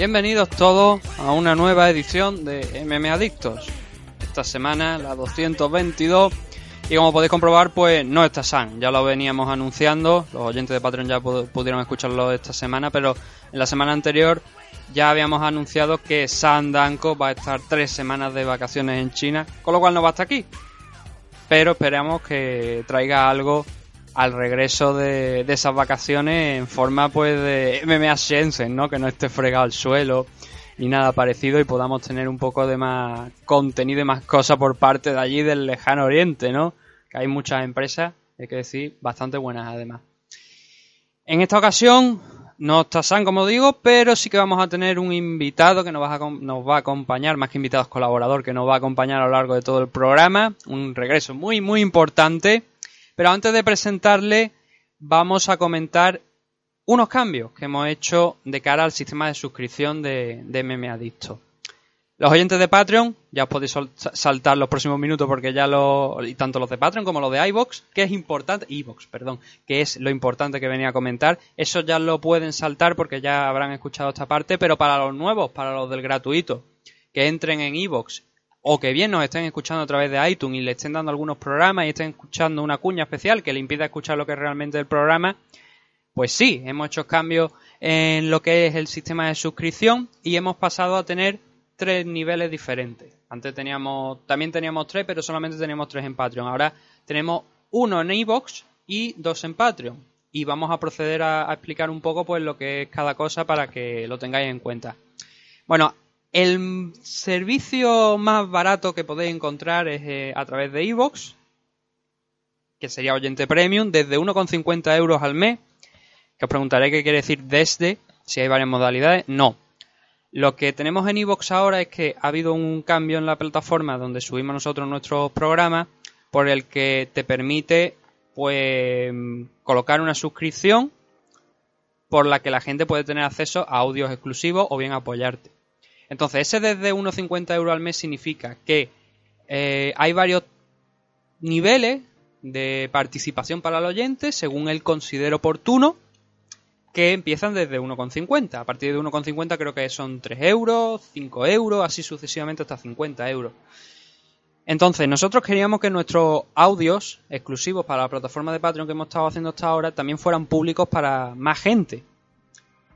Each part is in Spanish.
Bienvenidos todos a una nueva edición de MM Adictos. Esta semana la 222 y como podéis comprobar pues no está San, ya lo veníamos anunciando, los oyentes de Patreon ya pudieron escucharlo esta semana, pero en la semana anterior ya habíamos anunciado que San Danko va a estar tres semanas de vacaciones en China, con lo cual no va hasta aquí. Pero esperamos que traiga algo al regreso de, esas vacaciones en forma pues de MMA Shenzhen, ¿no? Que no esté fregado al suelo ni nada parecido y podamos tener un poco de más contenido y más cosas por parte de allí del lejano oriente, ¿no? Que hay muchas empresas, hay que decir, bastante buenas además. En esta ocasión no está San, como digo, pero sí que vamos a tener un invitado que nos va, a, nos va a acompañar, más que invitados colaborador, que nos va a acompañar a lo largo de todo el programa. Un regreso muy, muy importante pero antes de presentarle, vamos a comentar unos cambios que hemos hecho de cara al sistema de suscripción de, de MM Adicto. Los oyentes de Patreon, ya os podéis saltar los próximos minutos porque ya lo. y tanto los de Patreon como los de iBox, que es importante, iBox, perdón, que es lo importante que venía a comentar, eso ya lo pueden saltar porque ya habrán escuchado esta parte, pero para los nuevos, para los del gratuito, que entren en iBox o que bien nos estén escuchando a través de iTunes y le estén dando algunos programas y estén escuchando una cuña especial que le impida escuchar lo que es realmente el programa, pues sí, hemos hecho cambios en lo que es el sistema de suscripción y hemos pasado a tener tres niveles diferentes. Antes teníamos, también teníamos tres, pero solamente teníamos tres en Patreon. Ahora tenemos uno en iBox y dos en Patreon. Y vamos a proceder a, a explicar un poco pues lo que es cada cosa para que lo tengáis en cuenta. Bueno, el servicio más barato que podéis encontrar es eh, a través de iVoox, que sería oyente premium, desde 1,50 euros al mes. Que os preguntaré qué quiere decir desde, si hay varias modalidades. No. Lo que tenemos en iVoox ahora es que ha habido un cambio en la plataforma donde subimos nosotros nuestros programas, por el que te permite pues colocar una suscripción por la que la gente puede tener acceso a audios exclusivos o bien apoyarte. Entonces, ese desde 1,50 euros al mes significa que eh, hay varios niveles de participación para el oyente, según él considere oportuno, que empiezan desde 1,50. A partir de 1,50 creo que son 3 euros, 5 euros, así sucesivamente hasta 50 euros. Entonces, nosotros queríamos que nuestros audios exclusivos para la plataforma de Patreon que hemos estado haciendo hasta ahora también fueran públicos para más gente.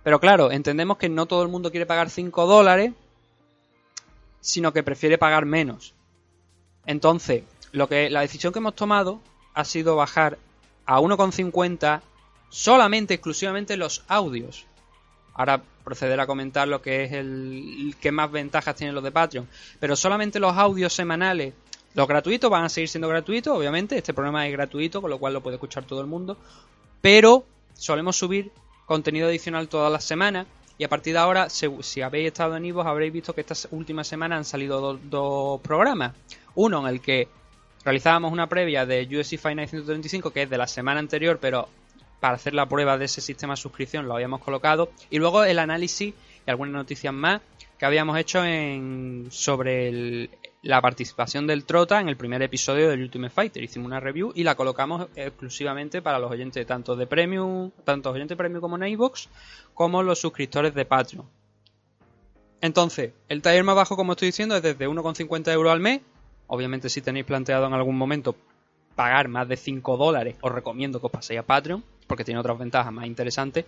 Pero claro, entendemos que no todo el mundo quiere pagar 5 dólares sino que prefiere pagar menos. Entonces, lo que la decisión que hemos tomado ha sido bajar a 1,50 solamente exclusivamente los audios. Ahora proceder a comentar lo que es el que más ventajas tienen los de Patreon, pero solamente los audios semanales, los gratuitos van a seguir siendo gratuitos, obviamente, este programa es gratuito, con lo cual lo puede escuchar todo el mundo, pero solemos subir contenido adicional todas las semanas y a partir de ahora, si, habéis estado en Ivo, habréis visto que estas últimas semanas han salido dos programas. Uno en el que realizábamos una previa de UFC Fight Night 135, que es de la semana anterior, pero para hacer la prueba de ese sistema de suscripción lo habíamos colocado. Y luego el análisis y algunas noticias más que habíamos hecho en, sobre la participación del Trota en el primer episodio del Ultimate Fighter. Hicimos una review y la colocamos exclusivamente para los oyentes tanto de Premium, tanto oyentes Premium como en como los suscriptores de Patreon. Entonces, el taller más bajo, como estoy diciendo, es desde 1,50 euros al mes. Obviamente, si tenéis planteado en algún momento pagar más de 5 dólares, os recomiendo que os paséis a Patreon, porque tiene otras ventajas más interesantes.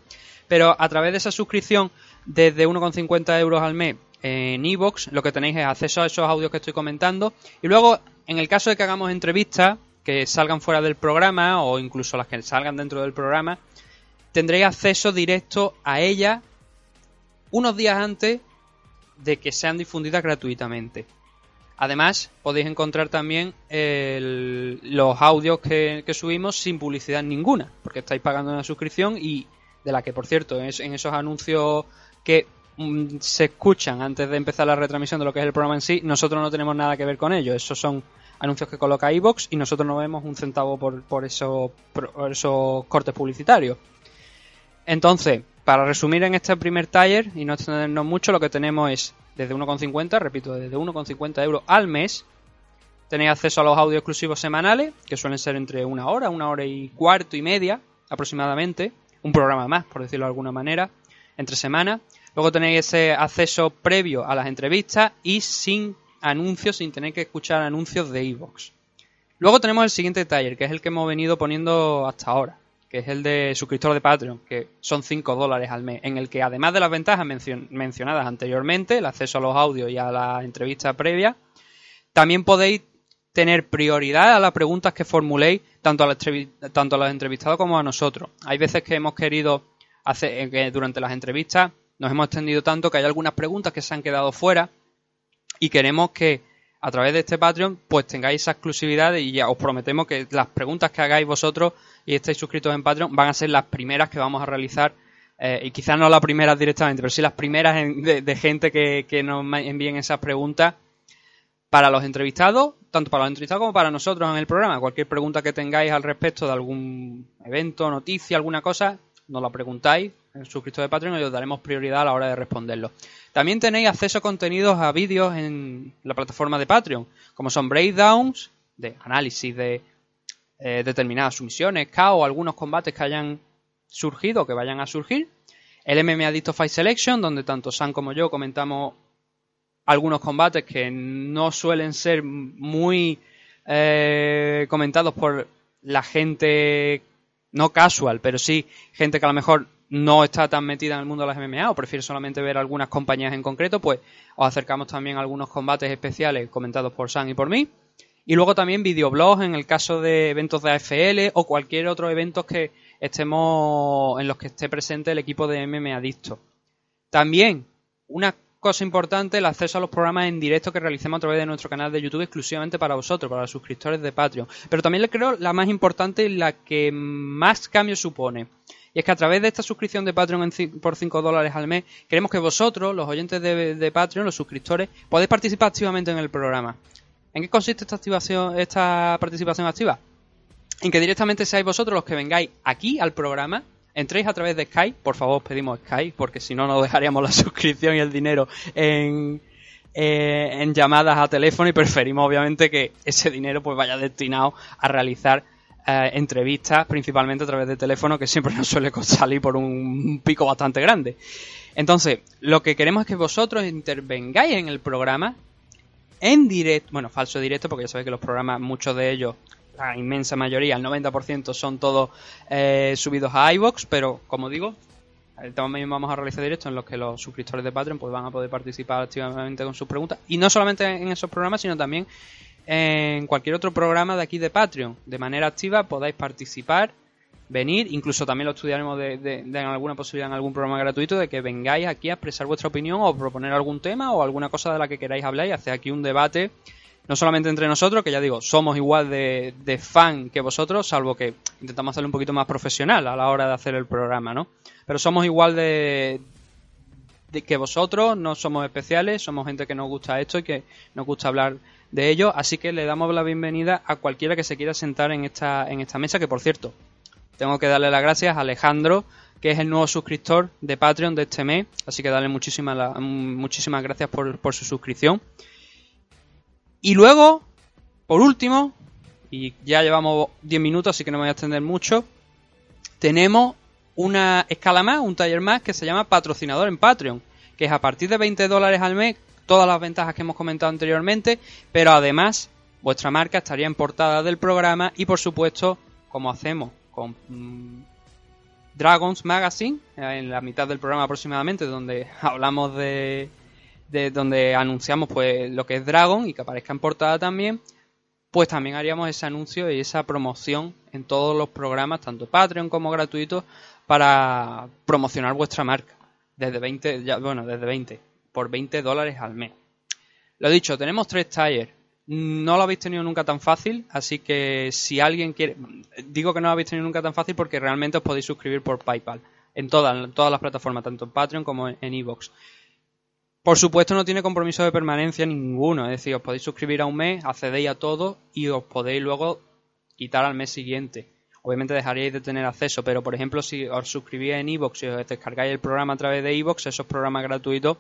Pero a través de esa suscripción, desde 1,50 euros al mes, en iVoox lo que tenéis es acceso a esos audios que estoy comentando. Y luego, en el caso de que hagamos entrevistas que salgan fuera del programa o incluso las que salgan dentro del programa, tendréis acceso directo a ellas unos días antes de que sean difundidas gratuitamente. Además, podéis encontrar también los audios que, subimos sin publicidad ninguna, porque estáis pagando una suscripción y de la que, por cierto, en esos anuncios que se escuchan antes de empezar la retransmisión de lo que es el programa en sí, nosotros no tenemos nada que ver con ello. Esos son anuncios que coloca iBox y nosotros no vemos un centavo por, por, eso, esos cortes publicitarios. Entonces, para resumir en este primer taller y no extendernos mucho, lo que tenemos es desde 1,50, repito, desde 1,50 euros al mes. Tenéis acceso a los audios exclusivos semanales, que suelen ser entre una hora, una hora y cuarto y media aproximadamente. Un programa más, por decirlo de alguna manera, entre semanas. Luego tenéis ese acceso previo a las entrevistas y sin anuncios, sin tener que escuchar anuncios de iVoox. Luego tenemos el siguiente taller, que es el que hemos venido poniendo hasta ahora que es el de suscriptor de Patreon, que son 5 dólares al mes, en el que además de las ventajas mencionadas anteriormente, el acceso a los audios y a la entrevista previa, también podéis tener prioridad a las preguntas que formuléis tanto a, tanto a los entrevistados como a nosotros. Hay veces que hemos querido hacer, eh, que durante las entrevistas nos hemos extendido tanto que hay algunas preguntas que se han quedado fuera y queremos que a través de este Patreon pues tengáis esa exclusividad y ya os prometemos que las preguntas que hagáis vosotros y estáis suscritos en Patreon van a ser las primeras que vamos a realizar eh, y quizás no las primeras directamente, pero sí las primeras de, gente que, nos envíen esas preguntas para los entrevistados, tanto para los entrevistados como para nosotros en el programa. Cualquier pregunta que tengáis al respecto de algún evento, noticia, alguna cosa, nos la preguntáis en suscriptor de Patreon y os daremos prioridad a la hora de responderlo. También tenéis acceso a contenidos a vídeos en la plataforma de Patreon, como son breakdowns de análisis de eh, determinadas sumisiones, KO algunos combates que hayan surgido o que vayan a surgir. El MMA Adicto Fight Selection, donde tanto Sam como yo comentamos algunos combates que no suelen ser muy eh, comentados por la gente no casual, pero sí gente que a lo mejor no está tan metida en el mundo de las MMA o prefiere solamente ver algunas compañías en concreto, pues os acercamos también a algunos combates especiales comentados por Sam y por mí. Y luego también videoblogs en el caso de eventos de AFL o cualquier otro evento que estemos en los que esté presente el equipo de MM Adicto. También, una cosa importante, el acceso a los programas en directo que realicemos a través de nuestro canal de YouTube exclusivamente para vosotros, para los suscriptores de Patreon. Pero también le creo la más importante y la que más cambio supone. Y es que a través de esta suscripción de Patreon por 5 dólares al mes, queremos que vosotros, los oyentes de, de Patreon, los suscriptores, podáis participar activamente en el programa. ¿En qué consiste esta activación, esta participación activa? En que directamente seáis vosotros los que vengáis aquí al programa, entréis a través de Skype, por favor os pedimos Skype, porque si no nos dejaríamos la suscripción y el dinero en, eh, en llamadas a teléfono y preferimos obviamente que ese dinero pues vaya destinado a realizar eh, entrevistas principalmente a través de teléfono que siempre nos suele salir por un pico bastante grande. Entonces, lo que queremos es que vosotros intervengáis en el programa en directo, bueno, falso directo, porque ya sabéis que los programas, muchos de ellos, la inmensa mayoría, el 90% son todos eh, subidos a iBox, pero como digo, también vamos a realizar directos en los que los suscriptores de Patreon pues van a poder participar activamente con sus preguntas. Y no solamente en esos programas, sino también en cualquier otro programa de aquí de Patreon. De manera activa podáis participar venir, incluso también lo estudiaremos de, de, alguna posibilidad en algún programa gratuito de que vengáis aquí a expresar vuestra opinión o proponer algún tema o alguna cosa de la que queráis hablar y hacer aquí un debate, no solamente entre nosotros, que ya digo, somos igual de, fan que vosotros, salvo que intentamos hacerlo un poquito más profesional a la hora de hacer el programa, ¿no? Pero somos igual de, de que vosotros, no somos especiales, somos gente que nos gusta esto y que nos gusta hablar de ello, así que le damos la bienvenida a cualquiera que se quiera sentar en esta, en esta mesa, que por cierto, tengo que darle las gracias a Alejandro, que es el nuevo suscriptor de Patreon de este mes. Así que darle muchísimas, muchísimas gracias por, por su suscripción. Y luego, por último, y ya llevamos 10 minutos, así que no me voy a extender mucho, tenemos una escala más, un taller más que se llama patrocinador en Patreon, que es a partir de 20 dólares al mes, todas las ventajas que hemos comentado anteriormente, pero además vuestra marca estaría en portada del programa y por supuesto, como hacemos con mm, Dragons Magazine, en la mitad del programa aproximadamente, donde hablamos de, de donde anunciamos pues lo que es Dragon y que aparezca en portada también, pues también haríamos ese anuncio y esa promoción en todos los programas, tanto Patreon como gratuitos, para promocionar vuestra marca. Desde 20, ya, bueno, desde 20, por 20 dólares al mes. Lo dicho, tenemos tres talleres. no lo habéis tenido nunca tan fácil, así que si alguien quiere... Digo que no lo habéis tenido nunca tan fácil porque realmente os podéis suscribir por PayPal en todas, todas las plataformas, tanto en Patreon como en Evox. Por supuesto no tiene compromiso de permanencia ninguno, es decir, os podéis suscribir a un mes, accedéis a todo y os podéis luego quitar al mes siguiente. Obviamente dejaríais de tener acceso, pero por ejemplo si os suscribís en iVoox y os descargáis el programa a través de iVoox, esos programas gratuitos,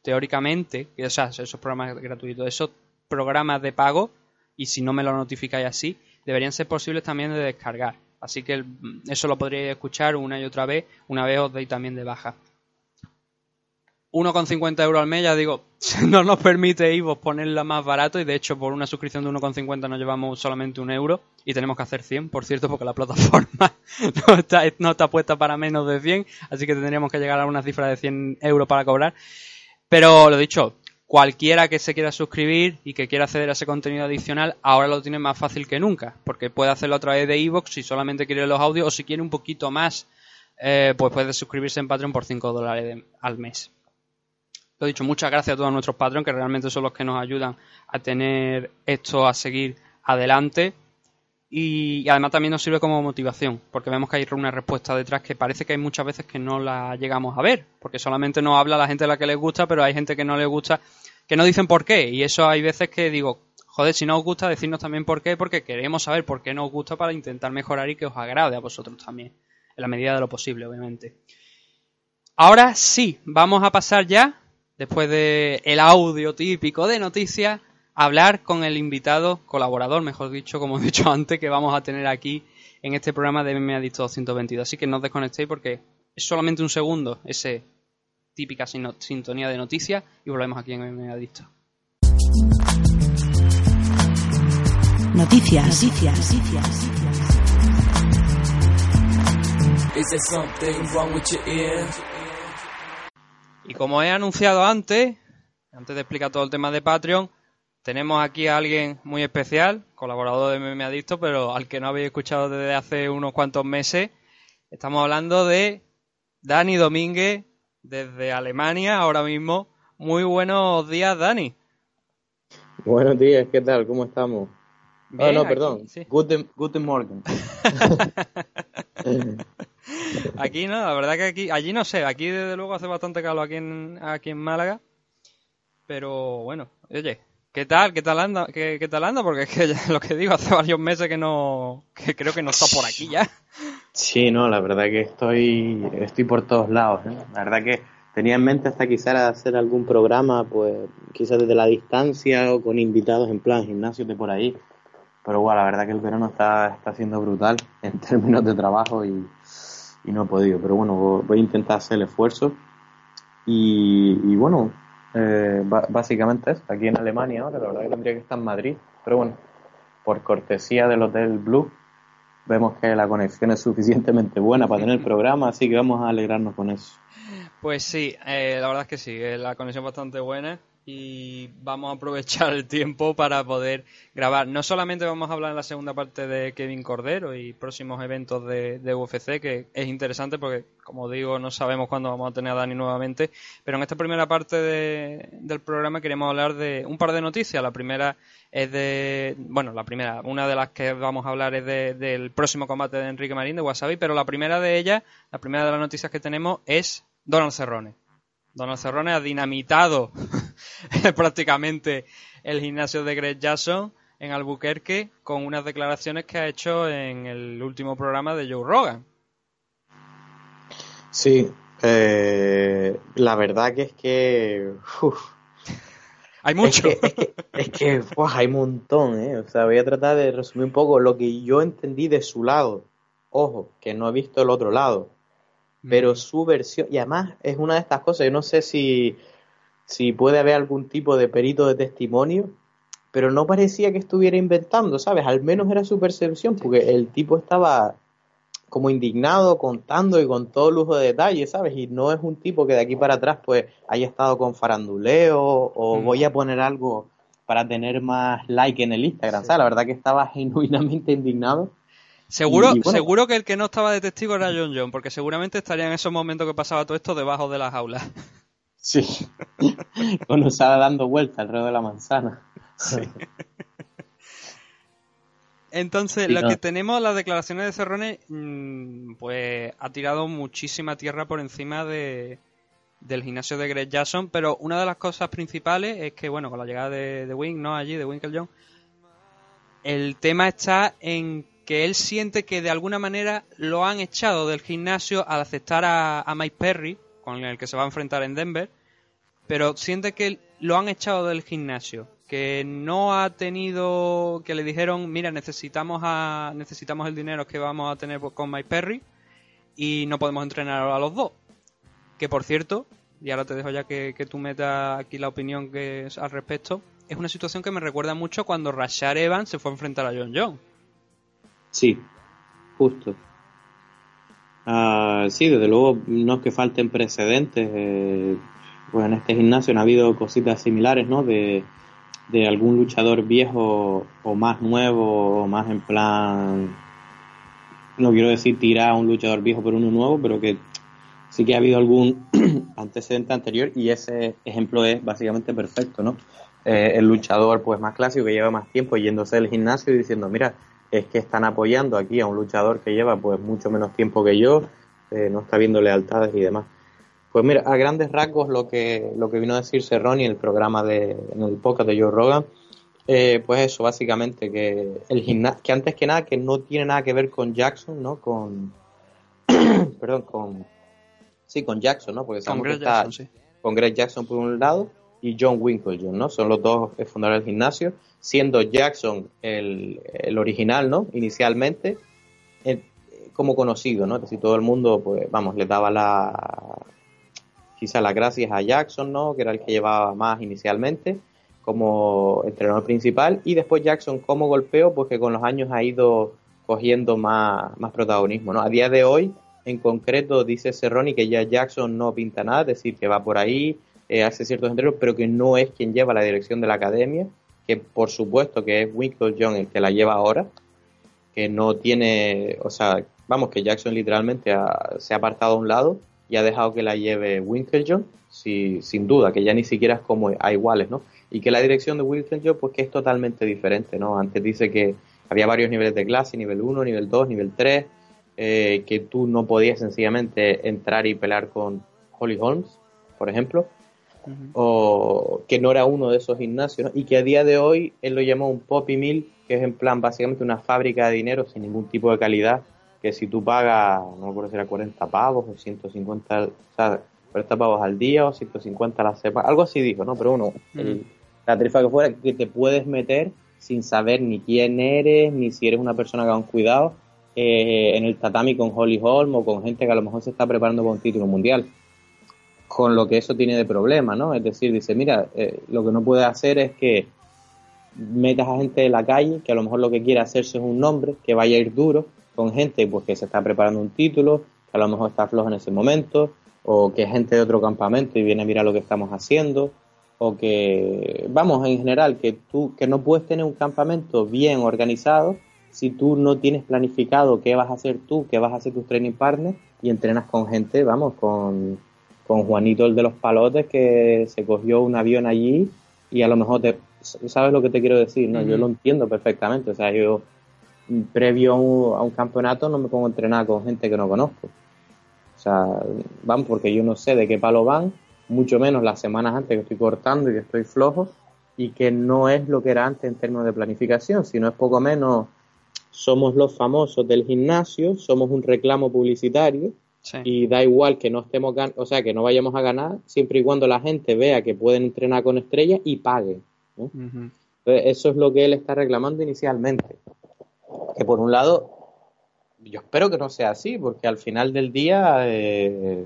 teóricamente, o sea, esos programas gratuitos, esos programas de pago, y si no me lo notificáis así, deberían ser posibles también de descargar. Así que eso lo podríais escuchar una y otra vez, una vez os deis también de baja. 1,50 euros al mes, ya digo, no nos permite Ivo ponerla más barato y de hecho por una suscripción de 1,50 nos llevamos solamente un euro y tenemos que hacer 100, por cierto, porque la plataforma no está, no está puesta para menos de 100, así que tendríamos que llegar a una cifra de 100 euros para cobrar. Pero lo dicho, cualquiera que se quiera suscribir y que quiera acceder a ese contenido adicional, ahora lo tiene más fácil que nunca, porque puede hacerlo a través de iVoox si solamente quiere los audios o si quiere un poquito más, eh, pues puede suscribirse en Patreon por 5 dólares al mes. Lo dicho, muchas gracias a todos nuestros patrones que realmente son los que nos ayudan a tener esto a seguir adelante. Y, además también nos sirve como motivación, porque vemos que hay una respuesta detrás que parece que hay muchas veces que no la llegamos a ver, porque solamente nos habla la gente a la que les gusta, pero hay gente que no le gusta, que no dicen por qué. Y eso hay veces que digo, joder, si no os gusta, decirnos también por qué, porque queremos saber por qué no os gusta para intentar mejorar y que os agrade a vosotros también, en la medida de lo posible, obviamente. Ahora sí, vamos a pasar ya después de el audio típico de noticias, hablar con el invitado, colaborador, mejor dicho, como he dicho antes, que vamos a tener aquí en este programa de MMA Adicto 222. Así que no os desconectéis porque es solamente un segundo ese típica sintonía de noticias y volvemos aquí en MMA Adicto. Noticias, noticias, noticias. Y como he anunciado antes, antes de explicar todo el tema de Patreon, tenemos aquí a alguien muy especial, colaborador de Meme Adicto, pero al que no habéis escuchado desde hace unos cuantos meses. Estamos hablando de Dani Domínguez, desde Alemania, ahora mismo. Muy buenos días, Dani. Buenos días, ¿qué tal? ¿Cómo estamos? Ah, no, perdón. Guten, guten Morgen. Aquí no, la verdad que aquí, allí no sé, aquí desde luego hace bastante calor aquí en, aquí en Málaga. Pero bueno, oye, ¿qué tal? ¿Qué tal anda? ¿Qué, tal anda? Porque es que lo que digo, hace varios meses que no, que creo que no está por aquí ya. Sí, no, la verdad que estoy, estoy por todos lados. ¿eh? La verdad que tenía en mente hasta quizás hacer algún programa, pues quizás desde la distancia o con invitados en plan gimnasio de por ahí. Pero bueno, la verdad que el verano está, está siendo brutal en términos de trabajo y, y no he podido. Pero bueno, voy a intentar hacer el esfuerzo. Y, bueno, eh, básicamente es aquí en Alemania ahora, la verdad que tendría que estar en Madrid. Pero bueno, por cortesía del Hotel Blue, vemos que la conexión es suficientemente buena para tener el programa, así que vamos a alegrarnos con eso. Pues sí, eh, la verdad es que sí, la conexión bastante buena y vamos a aprovechar el tiempo para poder grabar. No solamente vamos a hablar en la segunda parte de Kevin Cordero y próximos eventos de, UFC, que es interesante porque, como digo, no sabemos cuándo vamos a tener a Dani nuevamente, pero en esta primera parte del programa queremos hablar de un par de noticias. La primera es de, bueno, la primera, una de las que vamos a hablar es del próximo combate de Enrique Marín de Wasabi, pero la primera de ellas, la primera de las noticias que tenemos es Donald Cerrone. Donald Cerrone ha dinamitado prácticamente el gimnasio de Greg Jackson en Albuquerque con unas declaraciones que ha hecho en el último programa de Joe Rogan. Sí, eh, la verdad que es que... hay mucho. Es que, hay un montón, ¿eh? O sea, voy a tratar de resumir un poco lo que yo entendí de su lado. Ojo, que no he visto el otro lado pero su versión, y además es una de estas cosas, yo no sé si, si puede haber algún tipo de perito de testimonio, pero no parecía que estuviera inventando, ¿sabes? Al menos era su percepción, porque el tipo estaba como indignado contando y con todo lujo de detalles, ¿sabes? Y no es un tipo que de aquí para atrás pues haya estado con faranduleo o voy a poner algo para tener más like en el Instagram, ¿sabes? La verdad que estaba genuinamente indignado Seguro, seguro que el que no estaba de testigo era John John, porque seguramente estaría en esos momentos que pasaba todo esto debajo de las aulas. Sí, cuando estaba dando vuelta alrededor de la manzana. Sí. Entonces, lo que tenemos, las declaraciones de Cerrone, mm, pues ha tirado muchísima tierra por encima de, del gimnasio de Greg Jackson, pero una de las cosas principales es que, bueno, con la llegada de, de Wink, ¿no? Allí, de Winkle el tema está en que él siente que de alguna manera lo han echado del gimnasio al aceptar a, a Mike Perry, con el que se va a enfrentar en Denver, pero siente que lo han echado del gimnasio, que no ha tenido, que le dijeron, mira, necesitamos a, necesitamos el dinero que vamos a tener con Mike Perry y no podemos entrenar a los dos. Que por cierto, y ahora te dejo ya que, tú metas aquí la opinión que es al respecto, es una situación que me recuerda mucho cuando Rashad Evans se fue a enfrentar a John Jones. Sí, justo. Ah, sí, desde luego no es que falten precedentes. Eh, pues en este gimnasio ha habido cositas similares, ¿no? De, de algún luchador viejo o más nuevo o más en plan no quiero decir tirar a un luchador viejo por uno nuevo pero que sí que ha habido algún antecedente anterior y ese ejemplo es básicamente perfecto no eh, el luchador pues más clásico que lleva más tiempo yéndose del gimnasio y diciendo mira es que están apoyando aquí a un luchador que lleva pues mucho menos tiempo que yo eh, no está viendo lealtades y demás pues mira, a grandes rasgos lo que, lo que vino a decir Cerroni en el programa de, en el podcast de Joe Rogan, eh, pues eso, básicamente, que el gimnasio, que antes que nada, que no tiene nada que ver con Jackson, ¿no? Con, perdón, con, sí, con Jackson, ¿no? Porque con Greg Jackson, sí. Con Greg Jackson por un lado y John Winklejohn, ¿no? Son los dos fundadores del gimnasio, siendo Jackson el, el original, ¿no? Inicialmente, eh, como conocido, ¿no? Es decir, todo el mundo, pues, vamos, le daba la, quizá las gracias a Jackson, ¿no? que era el que llevaba más inicialmente como entrenador principal y después Jackson como golpeo pues que con los años ha ido cogiendo más, más protagonismo. ¿no? A día de hoy, en concreto, dice Cerroni que ya Jackson no pinta nada, es decir, que va por ahí, eh, hace ciertos entrenos, pero que no es quien lleva la dirección de la academia, que por supuesto que es Winkle John el que la lleva ahora, que no tiene, o sea, vamos, que Jackson literalmente se ha apartado a un lado y ha dejado que la lleve Winklejohn, sí, sin duda, que ya ni siquiera es como a iguales, ¿no? Y que la dirección de Winklejohn, pues que es totalmente diferente, ¿no? Antes dice que había varios niveles de clase, nivel 1, nivel 2, nivel 3, eh, que tú no podías sencillamente entrar y pelear con Holly Holmes, por ejemplo, o que no era uno de esos gimnasios, y que a día de hoy él lo llamó un poppy mill, que es en plan básicamente una fábrica de dinero sin ningún tipo de calidad, que si tú pagas, no me acuerdo si era 40 pavos o 150, o sea, 40 pavos al día o 150 a la semana, algo así dijo, ¿no? Pero uno, la tarifa que fuera, que te puedes meter sin saber ni quién eres, ni si eres una persona que ha un cuidado, eh, en el tatami con Holly Holm o con gente que a lo mejor se está preparando para un título mundial. Con lo que eso tiene de problema, ¿no? Es decir, dice, mira, eh, lo que no puedes hacer es que metas a gente de la calle, que a lo mejor lo que quiere hacerse es un nombre, que vaya a ir duro, con gente pues, que se está preparando un título, que a lo mejor está flojo en ese momento, o que es gente de otro campamento y viene a mirar lo que estamos haciendo, o que, vamos, en general, que tú, que no puedes tener un campamento bien organizado si tú no tienes planificado qué vas a hacer tú, qué vas a hacer tus training partners y entrenas con gente, vamos, con, con Juanito el de los palotes que se cogió un avión allí y a lo mejor te, sabes lo que te quiero decir, ¿no? Yo lo entiendo perfectamente, o sea, yo previo a un, campeonato no me pongo a entrenar con gente que no conozco. O sea, van porque yo no sé de qué palo van, mucho menos las semanas antes que estoy cortando y que estoy flojo, y que no es lo que era antes en términos de planificación, sino es poco menos, somos los famosos del gimnasio, somos un reclamo publicitario, y da igual que no estemos o sea que no vayamos a ganar siempre y cuando la gente vea que pueden entrenar con estrellas y pague eso es lo que él está reclamando inicialmente. Que por un lado yo espero que no sea así, porque al final del día, eh,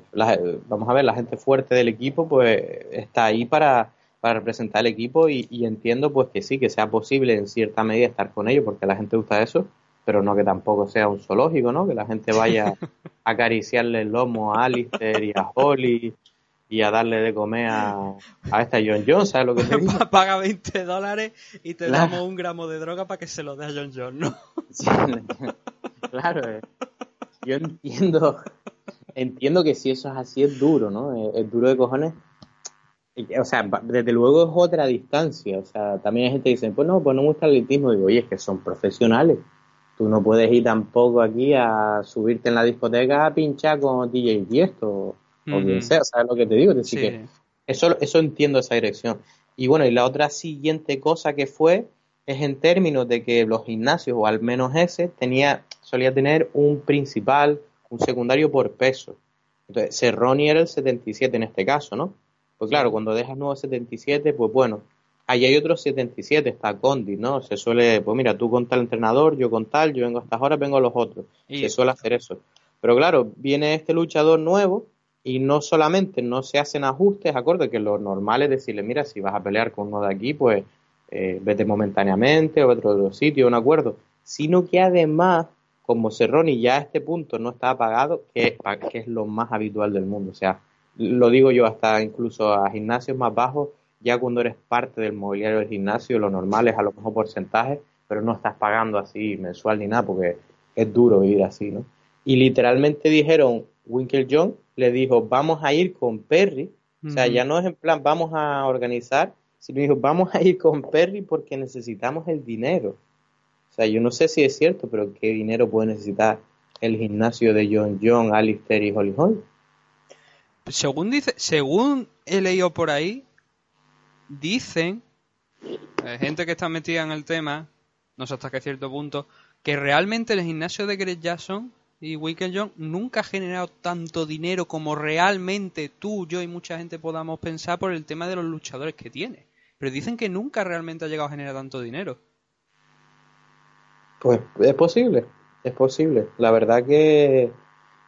vamos a ver, la gente fuerte del equipo pues está ahí para, para representar el equipo y, entiendo pues que sí, que sea posible en cierta medida estar con ellos, porque a la gente gusta eso, pero no que tampoco sea un zoológico, ¿no? Que la gente vaya a acariciarle el lomo a Alistair y a Holly y a darle de comer a, a esta John Jones, ¿sabes lo que te digo? Paga 20 dólares y te damos un gramo de droga para que se lo dé a John Jones, ¿no? claro, eh. yo entiendo, entiendo que si eso es así es duro, ¿no? Es, duro de cojones. O sea, desde luego es otra distancia. O sea, también hay gente que dice, pues no, pues no me gusta el elitismo. Digo, oye, es que son profesionales. Tú no puedes ir tampoco aquí a subirte en la discoteca a pinchar con DJ Tiesto o quien sea, ¿sabes lo que te digo? Es decir, que eso, eso entiendo esa dirección. Y bueno, y la otra siguiente cosa que fue es en términos de que los gimnasios, o al menos ese, tenía, solía tener un principal, un secundario por peso. Entonces, Cerroni era el 77 en este caso, ¿no? Pues claro, cuando dejas nuevo 77, pues bueno, ahí hay otros 77, está Condi, ¿no? Se suele, pues mira, tú con tal entrenador, yo con tal, yo vengo a estas horas, vengo a los otros. Se suele hacer eso. Pero claro, viene este luchador nuevo y no solamente no se hacen ajustes, acorde que lo normal es decirle, mira, si vas a pelear con uno de aquí, pues eh, vete momentáneamente o otro, otro sitio, un acuerdo, sino que además, como Cerroni ya a este punto no está pagado, que, que es lo más habitual del mundo, o sea, lo digo yo hasta incluso a gimnasios más bajos, ya cuando eres parte del mobiliario del gimnasio, lo normal es a lo mejor porcentaje, pero no estás pagando así mensual ni nada, porque es duro vivir así, ¿no? Y literalmente dijeron, Winkle John le dijo, vamos a ir con Perry, o sea, ya no es en plan, vamos a organizar, sino dijo, vamos a ir con Perry porque necesitamos el dinero. O sea, yo no sé si es cierto, pero ¿qué dinero puede necesitar el gimnasio de John John, Alistair y Holly Holly? según dice, según he leído por ahí, dicen, eh, gente que está metida en el tema, no sé hasta qué cierto punto, que realmente el gimnasio de Greg Jackson y Wicked John nunca ha generado tanto dinero como realmente tú, yo y mucha gente podamos pensar por el tema de los luchadores que tiene. Pero dicen que nunca realmente ha llegado a generar tanto dinero. Pues es posible, es posible. La verdad que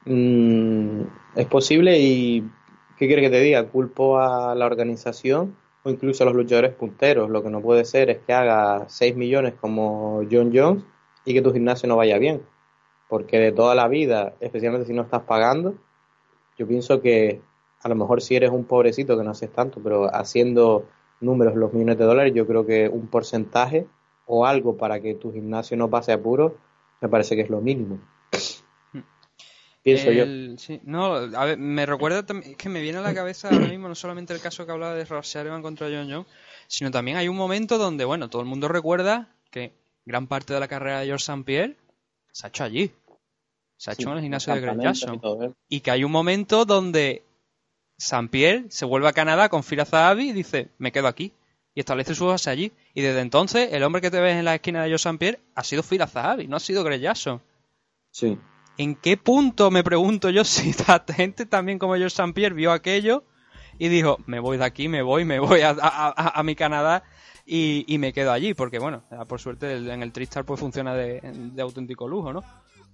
Mm, es posible y, ¿qué quiere que te diga? Culpo a la organización o incluso a los luchadores punteros. Lo que no puede ser es que haga 6 millones como John Jones y que tu gimnasio no vaya bien. Porque de toda la vida, especialmente si no estás pagando, yo pienso que a lo mejor si eres un pobrecito que no haces tanto, pero haciendo números los millones de dólares, yo creo que un porcentaje o algo para que tu gimnasio no pase apuro, me parece que es lo mínimo no, a ver, me recuerda también, es que me viene a la cabeza ahora mismo no solamente el caso que hablaba de Rosario contra John Jones, sino también hay un momento donde, bueno, todo el mundo recuerda que gran parte de la carrera de George St. Pierre se ha hecho allí. Se ha hecho en el gimnasio de Greg Jackson. ¿eh? Y, que hay un momento donde St. Pierre se vuelve a Canadá con Fira Zahavi y dice, me quedo aquí. Y establece su base allí. Y desde entonces, el hombre que te ves en la esquina de George St. Pierre ha sido Fira Zahavi, no ha sido Greg Jackson. Sí. ¿En qué punto, me pregunto yo, si la gente también como yo, San Pierre, vio aquello y dijo, me voy de aquí, me voy, me voy a, mi Canadá y, me quedo allí? Porque, bueno, por suerte en el Tristar pues funciona de, auténtico lujo, ¿no?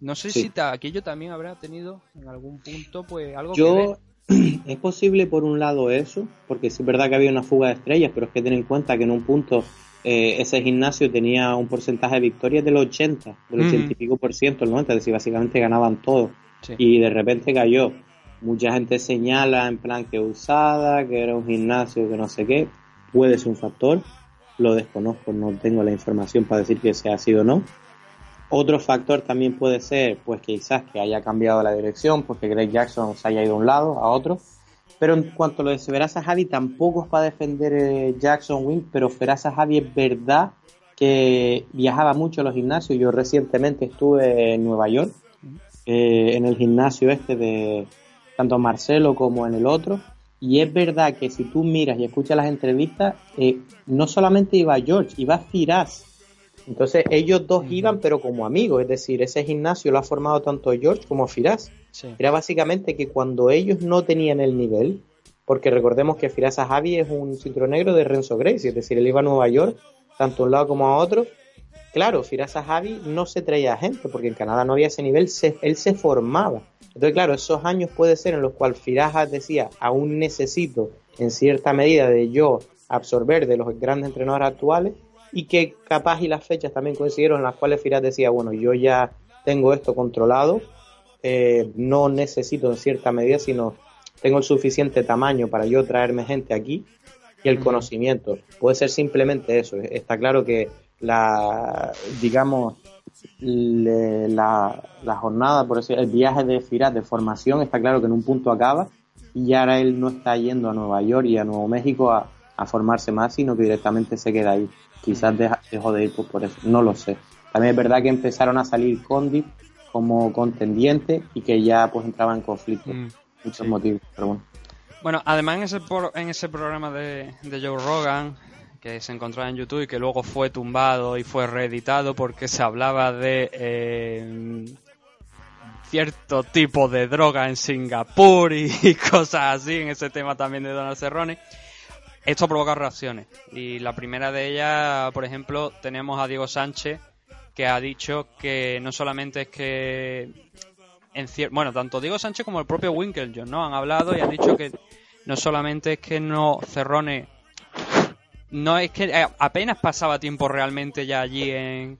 No sé si aquello también habrá tenido en algún punto pues algo yo... que ver. Es posible por un lado eso, porque es verdad que había una fuga de estrellas, pero es que ten en cuenta que en un punto eh, ese gimnasio tenía un porcentaje de victorias del 80, del 80 y pico por ciento, el 90, es decir, básicamente ganaban todo. Y de repente cayó. Mucha gente señala en plan que usada, que era un gimnasio, que no sé qué. Puede ser un factor, lo desconozco, no tengo la información para decir que sea sido o no. Otro factor también puede ser, pues quizás que haya cambiado la dirección, porque Greg Jackson se haya ido a un lado, a otro pero en cuanto a lo de Feraza Javi, tampoco es para defender eh, Jackson Wing, pero Feraza Javi es verdad que viajaba mucho a los gimnasios. Yo recientemente estuve en Nueva York, eh, en el gimnasio este de tanto Marcelo como en el otro. Y es verdad que si tú miras y escuchas las entrevistas, eh, no solamente iba George, iba Firaz. Entonces ellos dos iban, pero como amigos, es decir, ese gimnasio lo ha formado tanto George como Firaz. Era básicamente que cuando ellos no tenían el nivel, porque recordemos que Firasa Javi es un cinturón negro de Renzo Gracie, es decir, él iba a Nueva York, tanto a un lado como a otro. Claro, Firasa Javi no se traía gente, porque en Canadá no había ese nivel, él se formaba. Entonces, claro, esos años puede ser en los cuales Firasa decía, aún necesito en cierta medida de yo absorber de los grandes entrenadores actuales, y que capaz y las fechas también coincidieron en las cuales Firas decía, bueno, yo ya tengo esto controlado, eh, no necesito en cierta medida, sino tengo el suficiente tamaño para yo traerme gente aquí y el conocimiento. Puede ser simplemente eso. Está claro que la, digamos, la, jornada, por decir, el viaje de Firat de formación, está claro que en un punto acaba y ahora él no está yendo a Nueva York y a Nuevo México a, formarse más, sino que directamente se queda ahí. Quizás deja, dejó de ir por eso, no lo sé. También es verdad que empezaron a salir Condit como contendiente y que ya pues entraba en conflicto. Mm, muchos motivos, pero bueno. Bueno, además en ese, en ese programa de, de Joe Rogan, que se encontraba en YouTube y que luego fue tumbado y fue reeditado porque se hablaba de eh, cierto tipo de droga en Singapur y, cosas así, en ese tema también de Donald Cerrone. Esto provoca reacciones. Y la primera de ellas, por ejemplo, tenemos a Diego Sánchez, que ha dicho que no solamente es que. En bueno, tanto Diego Sánchez como el propio Winklejohn, ¿no? Han hablado y han dicho que no solamente es que no Cerrone no es que eh, apenas pasaba tiempo realmente ya allí en,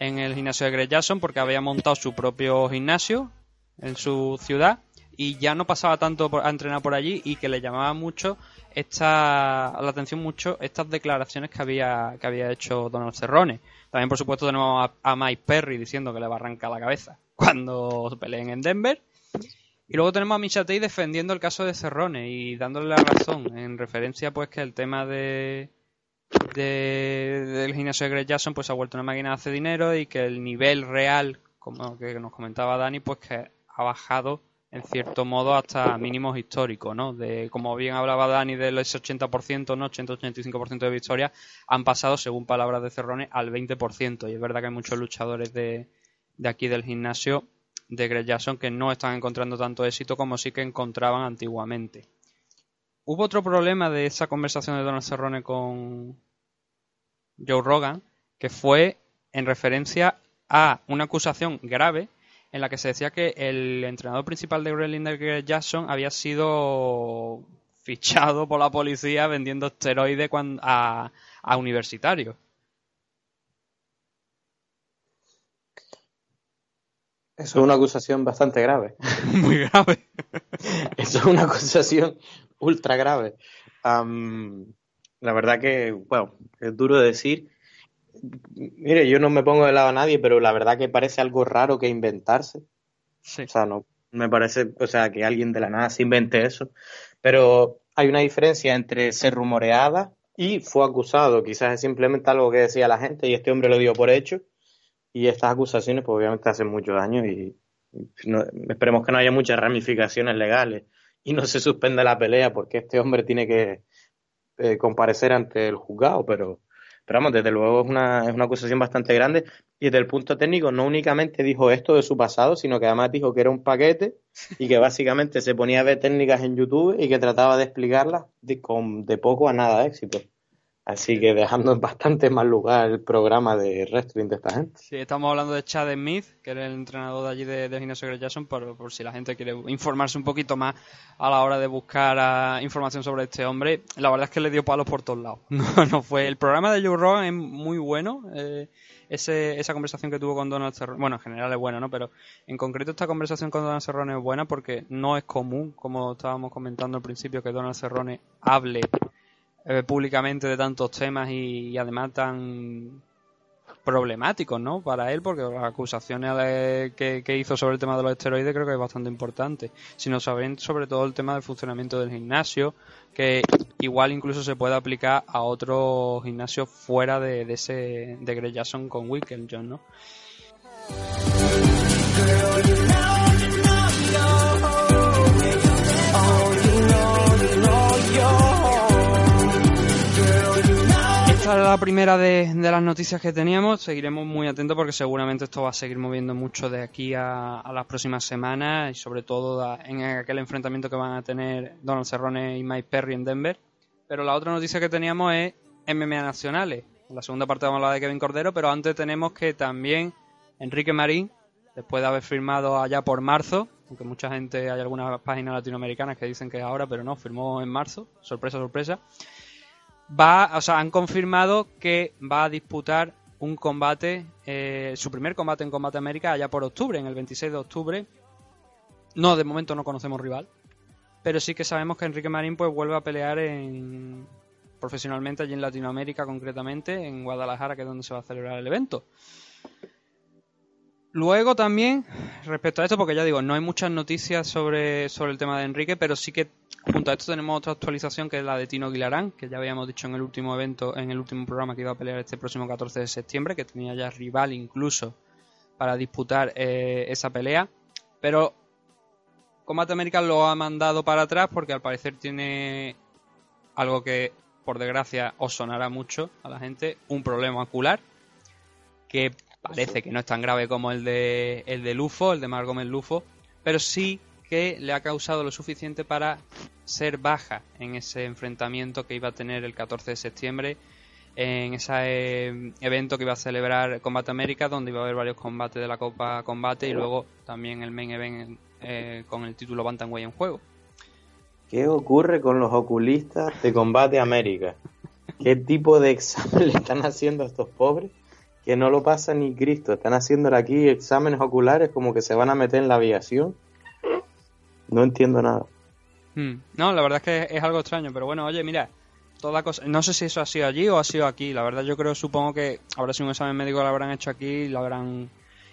en el gimnasio de Greg Jackson porque había montado su propio gimnasio en su ciudad y ya no pasaba tanto a entrenar por allí y que le llamaba mucho esta la atención mucho estas declaraciones que había que había hecho Donald Cerrone. También por supuesto tenemos a, Mike Perry diciendo que le va a arrancar la cabeza cuando peleen en Denver. Y luego tenemos a Michatei defendiendo el caso de Cerrone y dándole la razón en referencia pues que el tema de del gimnasio de Greg Jackson pues ha vuelto una máquina de hacer dinero y que el nivel real, como que nos comentaba Dani, pues que ha bajado en cierto modo hasta mínimos históricos, ¿no? De, como bien hablaba Dani del 80%, ¿no? 80-85% de victorias han pasado, según palabras de Cerrone, al 20%. Y es verdad que hay muchos luchadores de, de aquí del gimnasio de Greg Jackson que no están encontrando tanto éxito como sí que encontraban antiguamente. Hubo otro problema de esa conversación de Donald Cerrone con Joe Rogan, que fue en referencia a una acusación grave en la que se decía que el entrenador principal de Greg Jackson había sido fichado por la policía vendiendo esteroides a, a universitarios. Eso es una acusación bastante grave. Muy grave. Eso es una acusación ultra grave. la verdad que, bueno, es duro de decir. Mire, yo no me pongo de lado a nadie, pero la verdad que parece algo raro que inventarse. Sí. O sea, no me parece, o sea, que alguien de la nada se invente eso. Pero hay una diferencia entre ser rumoreada y fue acusado. Quizás es simplemente algo que decía la gente y este hombre lo dio por hecho. Y estas acusaciones, pues obviamente hacen mucho daño y, esperemos que no haya muchas ramificaciones legales y no se suspenda la pelea porque este hombre tiene que eh, comparecer ante el juzgado, pero, pero vamos, desde luego es una, es una acusación bastante grande y desde el punto técnico no únicamente dijo esto de su pasado, sino que además dijo que era un paquete y que básicamente se ponía a ver técnicas en YouTube y que trataba de explicarlas de, con, de poco a nada éxito. Así que dejando bastante más lugar el programa de wrestling de esta gente. Sí, estamos hablando de Chad Smith, que era el entrenador de allí de, de Gimnasio Greg Jackson, por, por, si la gente quiere informarse un poquito más a la hora de buscar ah, información sobre este hombre. La verdad es que le dio palos por todos lados. No, fue. El programa de Joe Rogan es muy bueno. Eh, ese, esa conversación que tuvo con Donald Cerrone, bueno, en general es buena, ¿no? Pero en concreto esta conversación con Donald Cerrone es buena porque no es común, como estábamos comentando al principio, que Donald Cerrone hable eh, públicamente de tantos temas y, además tan problemáticos, ¿no? Para él, porque las acusaciones que, hizo sobre el tema de los esteroides creo que es bastante importante. Si no saben sobre todo el tema del funcionamiento del gimnasio, que igual incluso se puede aplicar a otros gimnasios fuera de, ese de Greg Jackson con John, ¿no? La primera de, las noticias que teníamos. Seguiremos muy atentos porque seguramente esto va a seguir moviendo mucho de aquí a, las próximas semanas y sobre todo en aquel enfrentamiento que van a tener Donald Cerrone y Mike Perry en Denver. Pero la otra noticia que teníamos es MMA nacionales. En la segunda parte vamos a hablar de Kevin Cordero, pero antes tenemos que también Enrique Marín, después de haber firmado allá por marzo, aunque mucha gente, hay algunas páginas latinoamericanas que dicen que es ahora, pero no, firmó en marzo, sorpresa, sorpresa va, o sea, han confirmado que va a disputar un combate, eh, su primer combate en Combate América allá por octubre, en el 26 de octubre. No, de momento no conocemos rival, pero sí que sabemos que Enrique Marín pues vuelve a pelear en profesionalmente allí en Latinoamérica concretamente, en Guadalajara, que es donde se va a celebrar el evento. Luego también, respecto a esto, porque ya digo, no hay muchas noticias sobre, sobre el tema de Enrique, pero sí que Junto a esto tenemos otra actualización que es la de Tino Guilarán, que ya habíamos dicho en el último evento, en el último programa que iba a pelear este próximo 14 de septiembre, que tenía ya rival incluso para disputar eh, esa pelea. Pero Combate América lo ha mandado para atrás porque al parecer tiene algo que por desgracia os sonará mucho a la gente, un problema ocular que parece que no es tan grave como el de el de Lufo, el de Margomel Lufo, pero sí que le ha causado lo suficiente para ser baja en ese enfrentamiento que iba a tener el 14 de septiembre en ese eh, evento que iba a celebrar Combate América, donde iba a haber varios combates de la Copa Combate y luego también el main event eh, con el título Bantamweight en juego. ¿Qué ocurre con los oculistas de Combate América? ¿Qué tipo de examen le están haciendo a estos pobres? Que no lo pasa ni Cristo. Están haciendo aquí exámenes oculares como que se van a meter en la aviación. No entiendo nada. Hmm. No, la verdad es que es algo extraño, pero bueno, oye, mira, toda cosa, no sé si eso ha sido allí o ha sido aquí, la verdad yo creo, supongo que habrá sido un examen médico lo habrán hecho aquí y lo habrán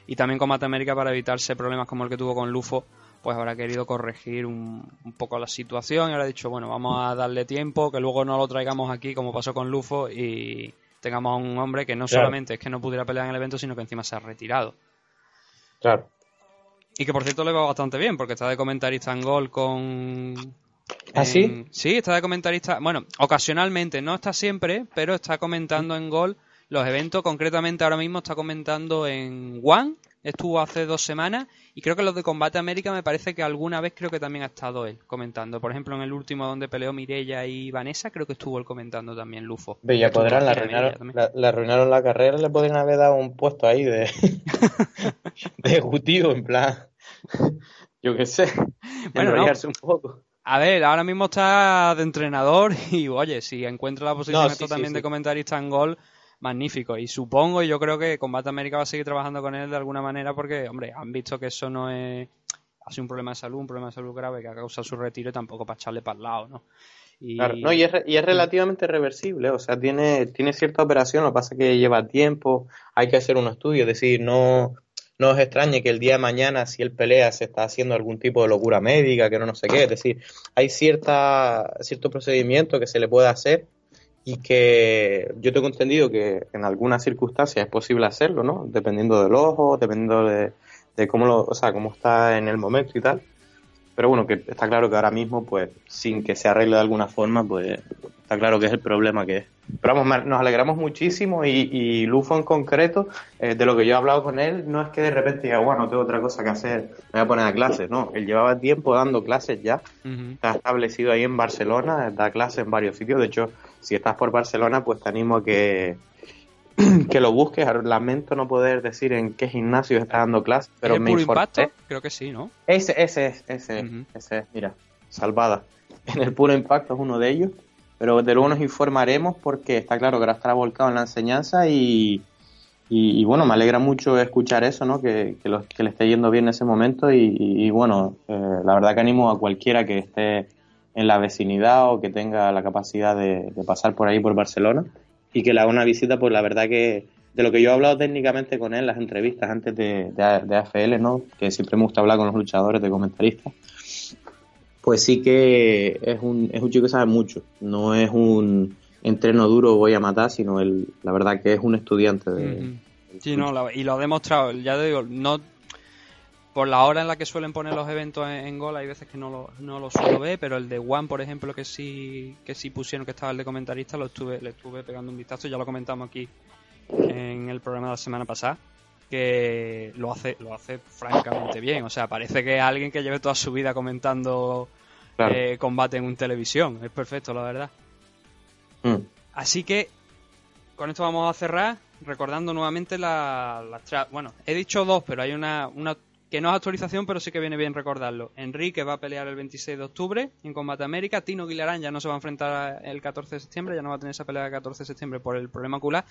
y también con América para evitarse problemas como el que tuvo con Lufo, pues habrá querido corregir un, poco la situación y habrá dicho, bueno, vamos a darle tiempo, que luego no lo traigamos aquí como pasó con Lufo y tengamos a un hombre que no solamente es que no pudiera pelear en el evento, sino que encima se ha retirado. Claro. Y que por cierto le va bastante bien, porque está de comentarista en gol con. ¿Ah, sí? Sí, está de comentarista. Bueno, ocasionalmente, no está siempre, pero está comentando en gol los eventos. Concretamente, ahora mismo está comentando en One estuvo hace dos semanas y creo que los de Combate América me parece que alguna vez creo que también ha estado él comentando. Por ejemplo, en el último donde peleó Mirella y Vanessa, creo que estuvo él comentando también Lufo. Bella podrán, la arruinaron, la, arruinaron la carrera, le podrían haber dado un puesto ahí de, de ejecutivo, en plan, yo qué sé, bueno, un poco. A ver, ahora mismo está de entrenador y oye, si encuentra la posición también de comentarista en gol, magnífico. Y supongo, y yo creo que Combate América va a seguir trabajando con él de alguna manera porque, hombre, han visto que eso no es ha sido un problema de salud, un problema de salud grave que ha causado su retiro y tampoco para echarle para el lado, ¿no? Y... Claro, no, y es, y es relativamente reversible, o sea, tiene, tiene cierta operación, lo que pasa es que lleva tiempo, hay que hacer un estudio, es decir, no, no os extrañe que el día de mañana, si él pelea, se está haciendo algún tipo de locura médica, que no no sé qué, es decir, hay cierta, cierto procedimiento que se le puede hacer y que yo tengo entendido que en algunas circunstancias es posible hacerlo, ¿no? Dependiendo del ojo, dependiendo de, cómo lo, o sea, cómo está en el momento y tal. Pero bueno, que está claro que ahora mismo, pues, sin que se arregle de alguna forma, pues, está claro que es el problema que es. Pero vamos, nos alegramos muchísimo y, y Lufo en concreto, eh, de lo que yo he hablado con él, no es que de repente diga, bueno, tengo otra cosa que hacer, me voy a poner a clases, no, él llevaba tiempo dando clases ya, está establecido ahí en Barcelona, da clases en varios sitios, de hecho, si estás por Barcelona, pues te animo a que, que lo busques. Lamento no poder decir en qué gimnasio está dando clases, pero ¿Es me puro impacto? Creo que sí, ¿no? Ese, ese es, ese, ese mira, salvada. En el puro impacto es uno de ellos, pero de luego nos informaremos porque está claro que ahora estará volcado en la enseñanza y, y, bueno, me alegra mucho escuchar eso, ¿no? Que, que, le esté yendo bien en ese momento y, bueno, eh, la verdad que animo a cualquiera que esté en la vecinidad o que tenga la capacidad de, pasar por ahí por Barcelona y que le haga una visita, pues la verdad que de lo que yo he hablado técnicamente con él en las entrevistas antes de, de, AFL, ¿no? que siempre me gusta hablar con los luchadores de comentaristas, pues sí que es un, es un chico que sabe mucho, no es un entreno duro voy a matar, sino el, la verdad que es un estudiante de... Sí, no, y lo ha demostrado, ya te digo, no por la hora en la que suelen poner los eventos en, gol hay veces que no lo, no lo suelo ver, pero el de One, por ejemplo, que sí que sí pusieron que estaba el de comentarista, lo estuve le estuve pegando un vistazo, ya lo comentamos aquí en el programa de la semana pasada, que lo hace lo hace francamente bien, o sea, parece que es alguien que lleve toda su vida comentando eh, combate en un televisión, es perfecto, la verdad. Mm. Así que con esto vamos a cerrar recordando nuevamente la, la bueno, he dicho dos, pero hay una, una que no es actualización, pero sí que viene bien recordarlo. Enrique va a pelear el 26 de octubre en Combate América. Tino Guilarán ya no se va a enfrentar el 14 de septiembre, ya no va a tener esa pelea el 14 de septiembre por el problema ocular.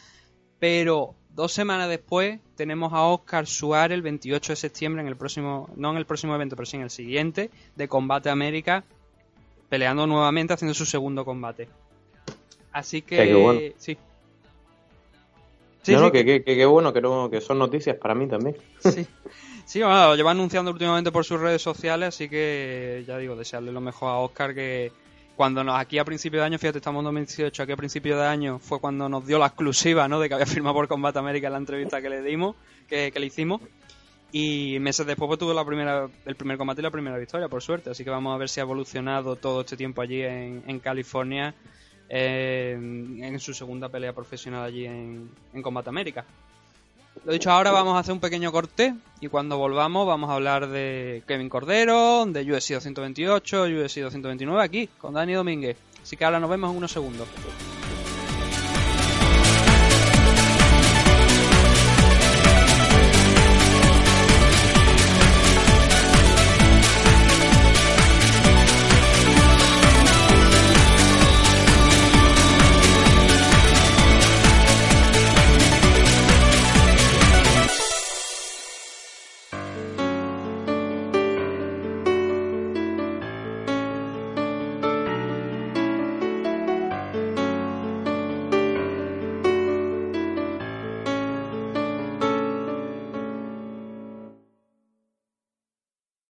Pero dos semanas después tenemos a Oscar Suárez el 28 de septiembre en el próximo, no en el próximo evento, pero sí en el siguiente, de Combate América, peleando nuevamente, haciendo su segundo combate. Así que, sí. Sí, no, que, que, bueno, que, no, que son noticias para mí también. Sí. Sí, bueno, lo lleva anunciando últimamente por sus redes sociales, así que ya digo, desearle lo mejor a Oscar que cuando nos, aquí a principio de año, fíjate, estamos en 2018, aquí a principio de año fue cuando nos dio la exclusiva, ¿no? De que había firmado por Combat América en la entrevista que le dimos, que, le hicimos. Y meses después pues, tuvo la primera, el primer combate y la primera victoria, por suerte. Así que vamos a ver si ha evolucionado todo este tiempo allí en, California eh, en su segunda pelea profesional allí en, en Combat América. Lo dicho, ahora vamos a hacer un pequeño corte y cuando volvamos vamos a hablar de Kevin Cordero, de UFC 228, UFC 229 aquí con Dani Domínguez. Así que ahora nos vemos en unos segundos.